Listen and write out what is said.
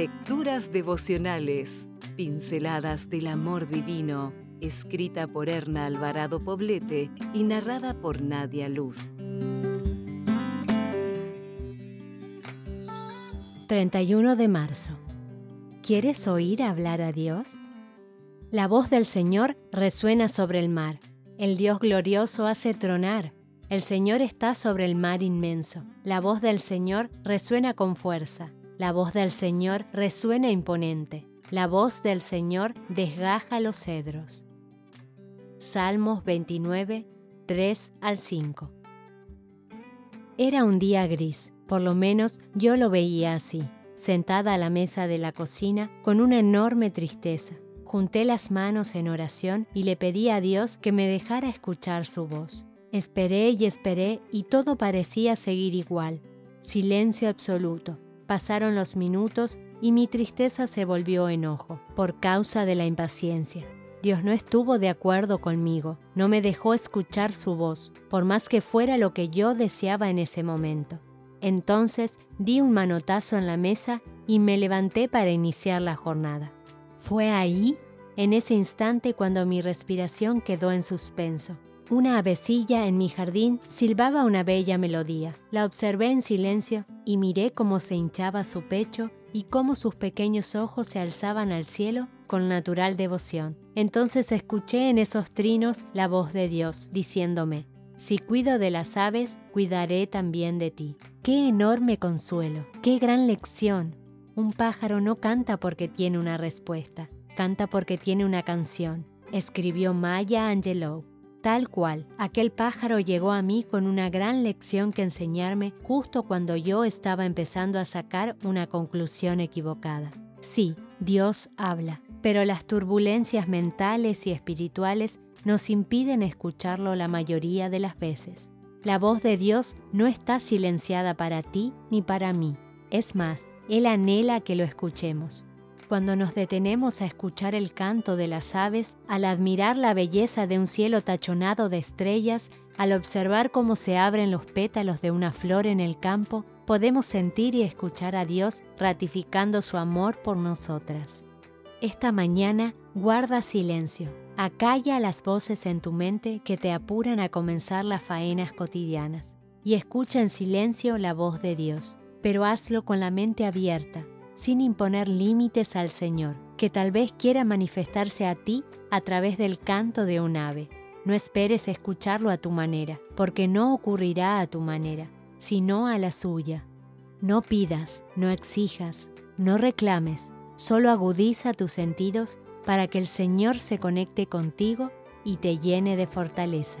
Lecturas devocionales, pinceladas del amor divino, escrita por Erna Alvarado Poblete y narrada por Nadia Luz. 31 de marzo. ¿Quieres oír hablar a Dios? La voz del Señor resuena sobre el mar. El Dios glorioso hace tronar. El Señor está sobre el mar inmenso. La voz del Señor resuena con fuerza. La voz del Señor resuena imponente. La voz del Señor desgaja los cedros. Salmos 29, 3 al 5. Era un día gris, por lo menos yo lo veía así, sentada a la mesa de la cocina con una enorme tristeza. Junté las manos en oración y le pedí a Dios que me dejara escuchar su voz. Esperé y esperé y todo parecía seguir igual. Silencio absoluto. Pasaron los minutos y mi tristeza se volvió enojo por causa de la impaciencia. Dios no estuvo de acuerdo conmigo, no me dejó escuchar su voz, por más que fuera lo que yo deseaba en ese momento. Entonces di un manotazo en la mesa y me levanté para iniciar la jornada. Fue ahí, en ese instante, cuando mi respiración quedó en suspenso. Una avecilla en mi jardín silbaba una bella melodía. La observé en silencio y miré cómo se hinchaba su pecho y cómo sus pequeños ojos se alzaban al cielo con natural devoción. Entonces escuché en esos trinos la voz de Dios diciéndome, si cuido de las aves, cuidaré también de ti. Qué enorme consuelo, qué gran lección. Un pájaro no canta porque tiene una respuesta, canta porque tiene una canción, escribió Maya Angelou. Tal cual, aquel pájaro llegó a mí con una gran lección que enseñarme justo cuando yo estaba empezando a sacar una conclusión equivocada. Sí, Dios habla, pero las turbulencias mentales y espirituales nos impiden escucharlo la mayoría de las veces. La voz de Dios no está silenciada para ti ni para mí. Es más, Él anhela que lo escuchemos cuando nos detenemos a escuchar el canto de las aves, al admirar la belleza de un cielo tachonado de estrellas, al observar cómo se abren los pétalos de una flor en el campo, podemos sentir y escuchar a Dios ratificando su amor por nosotras. Esta mañana guarda silencio, acalla las voces en tu mente que te apuran a comenzar las faenas cotidianas. Y escucha en silencio la voz de Dios, pero hazlo con la mente abierta, sin imponer límites al Señor, que tal vez quiera manifestarse a ti a través del canto de un ave. No esperes escucharlo a tu manera, porque no ocurrirá a tu manera, sino a la suya. No pidas, no exijas, no reclames, solo agudiza tus sentidos para que el Señor se conecte contigo y te llene de fortaleza.